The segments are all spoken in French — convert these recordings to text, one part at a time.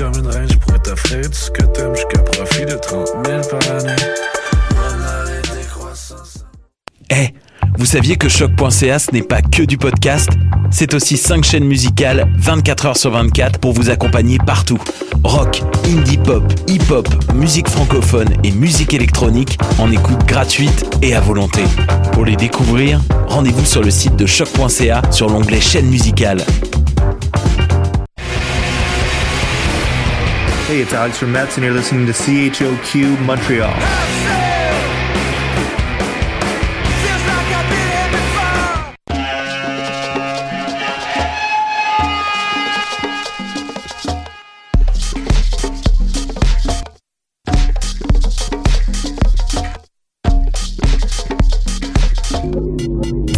comme une reine, je pourrais t'offrir tout ce que t'aimes jusqu'à profit de 30 000 par année. Eh, vous saviez que choc.ca ce n'est pas que du podcast? C'est aussi 5 chaînes musicales 24 heures sur 24 pour vous accompagner partout. Rock, indie pop, hip-hop, musique francophone et musique électronique en écoute gratuite et à volonté. Pour les découvrir, rendez-vous sur le site de choc.ca sur l'onglet chaîne musicale. Hey, it's Alex from Mets, and you're listening to CHOQ Montreal.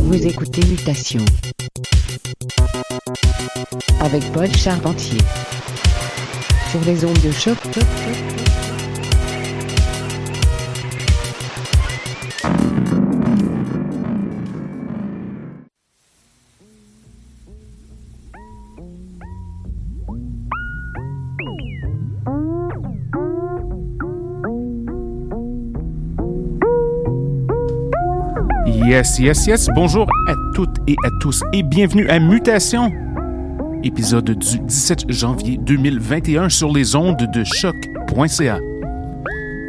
Vous écoutez Mutation avec Paul Charpentier sur les ondes de choc. Yes, yes, yes. Bonjour à toutes et à tous et bienvenue à Mutation, épisode du 17 janvier 2021 sur les ondes de choc.ca.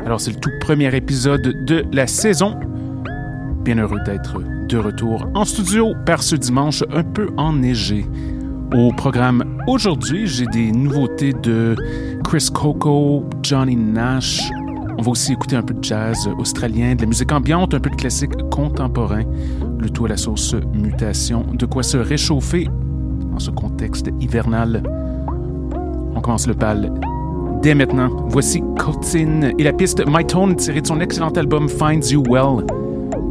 Alors, c'est le tout premier épisode de la saison. Bien heureux d'être de retour en studio par ce dimanche un peu enneigé. Au programme aujourd'hui, j'ai des nouveautés de Chris Coco, Johnny Nash. On va aussi écouter un peu de jazz australien, de la musique ambiante, un peu de classique contemporain, le tout à la sauce mutation. De quoi se réchauffer dans ce contexte hivernal. On commence le bal dès maintenant. Voici Cotin et la piste My Tone tirée de son excellent album Finds You Well,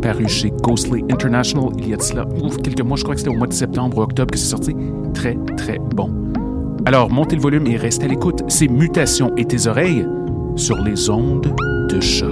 paru chez Ghostly International il y a de cela ouf, quelques mois, je crois que c'était au mois de septembre ou octobre que c'est sorti. Très, très bon. Alors, montez le volume et restez à l'écoute. C'est Mutation et tes oreilles sur les ondes de choc.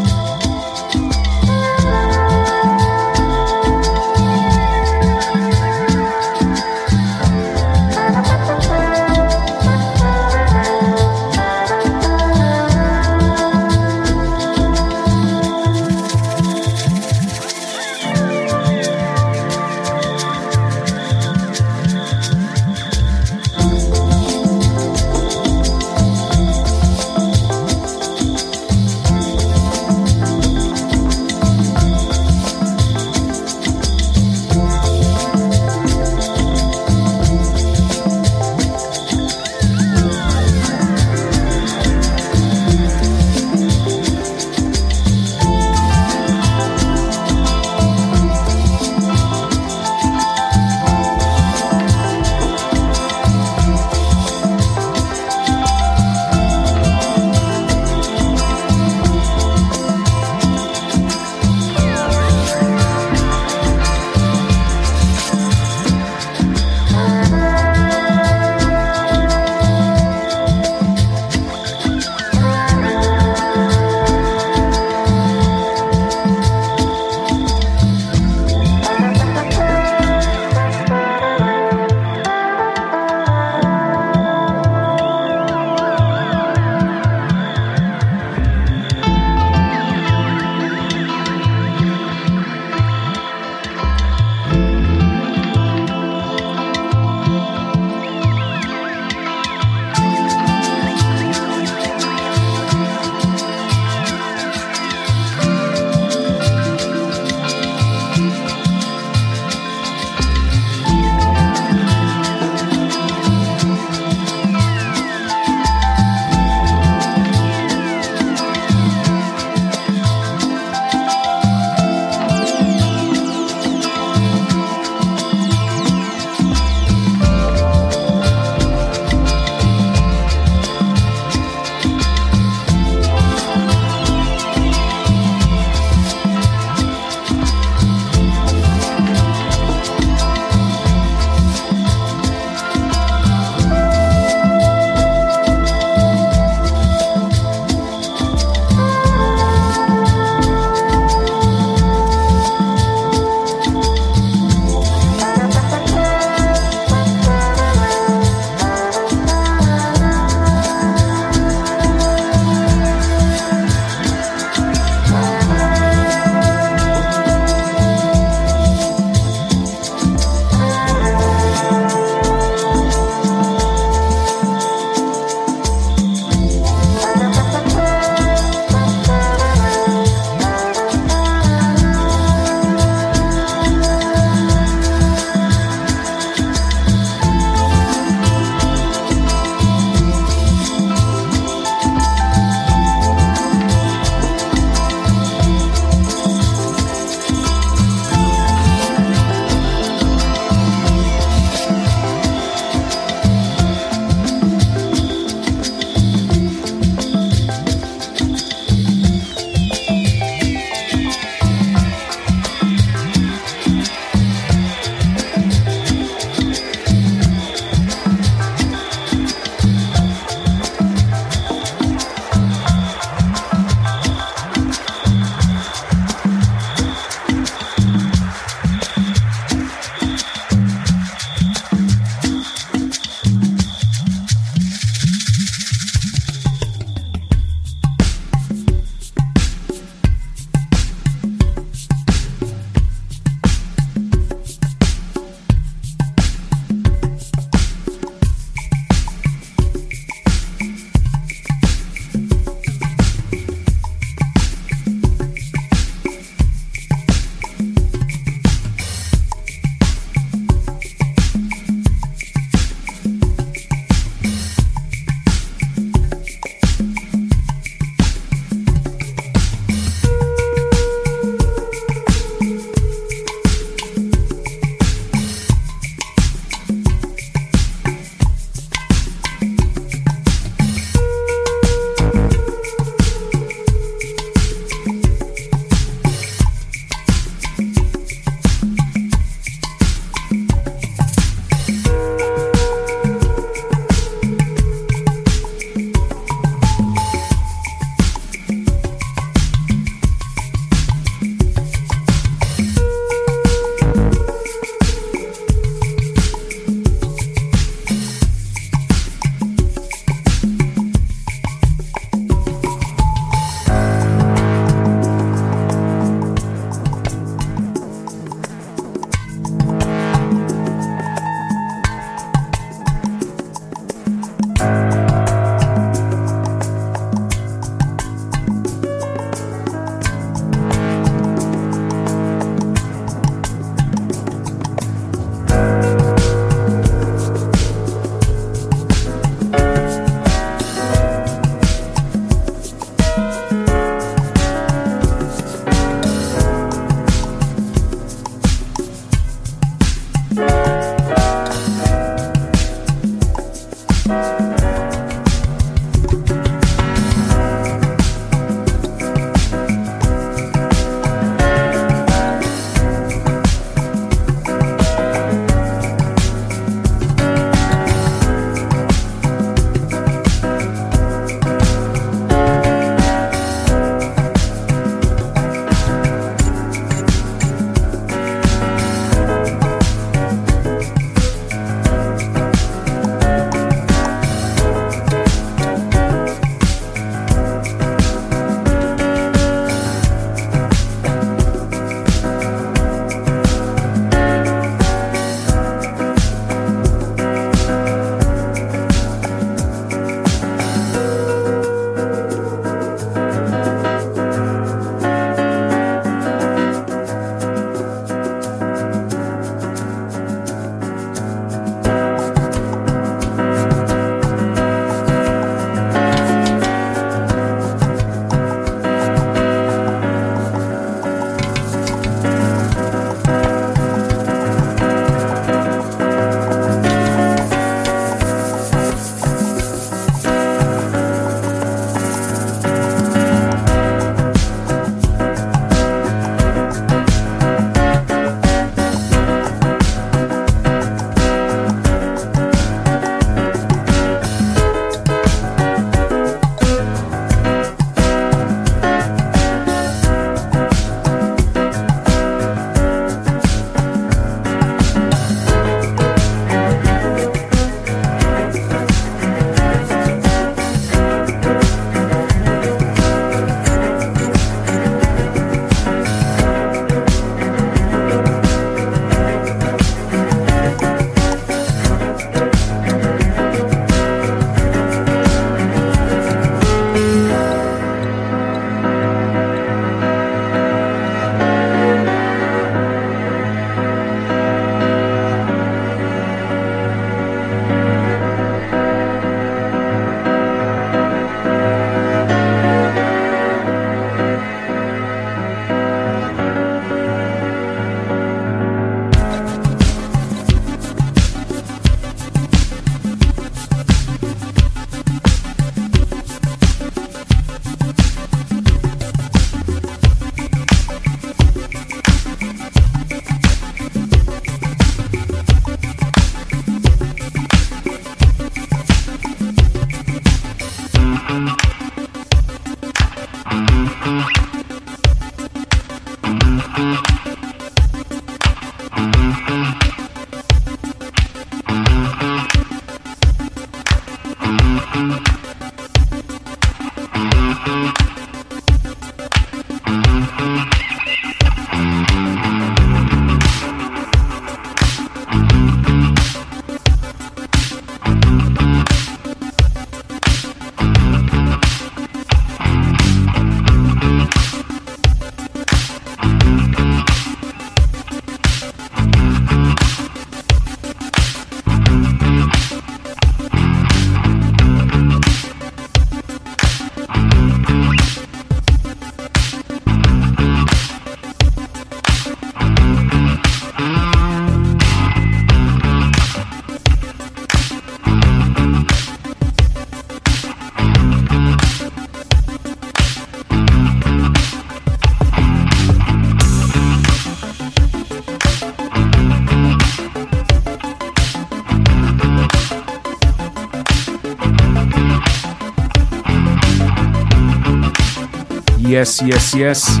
Yes, yes, yes.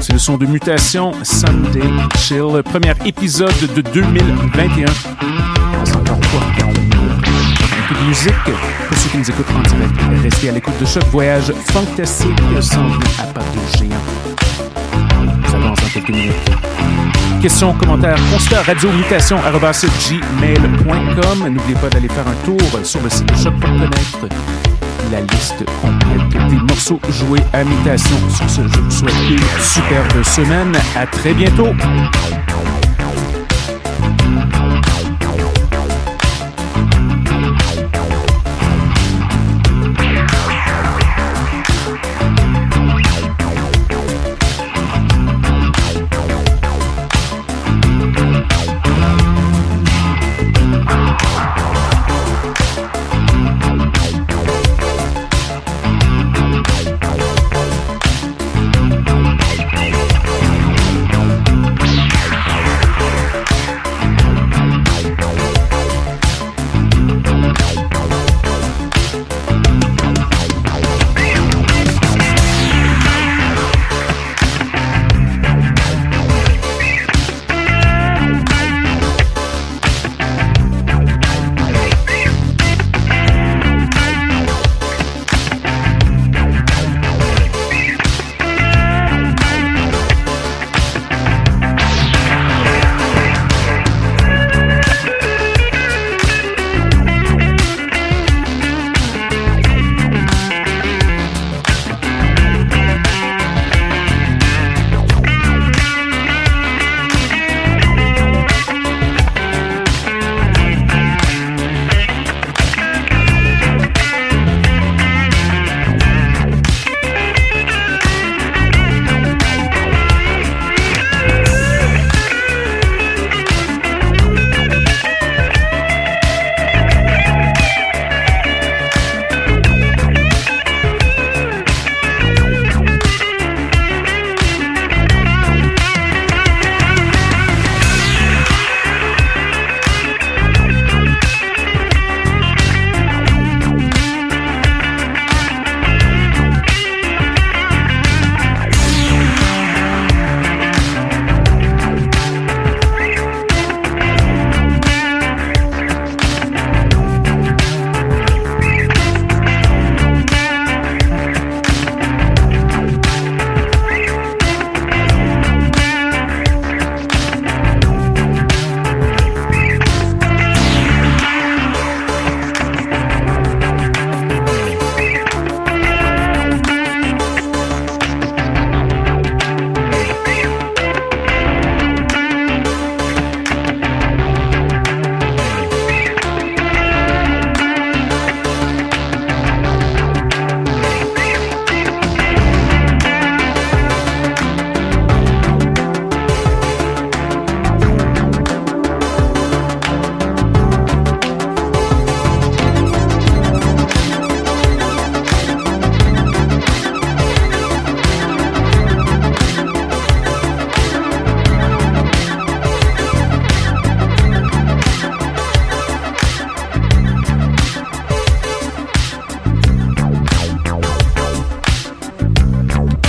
C'est le son de Mutation Sunday Chill, premier épisode de 2021. C'est encore quoi? Un peu de musique pour ceux qui nous écoutent en direct. Restez à l'écoute de Choc Voyage fantastique sans à pas de géant. Ça commence dans quelques minutes. Questions, commentaires, constat, radio, mutation, gmail.com. N'oubliez pas d'aller faire un tour sur le site de Choc la liste complète des morceaux joués à mutation. Sur ce, je vous souhaite une superbe semaine. À très bientôt.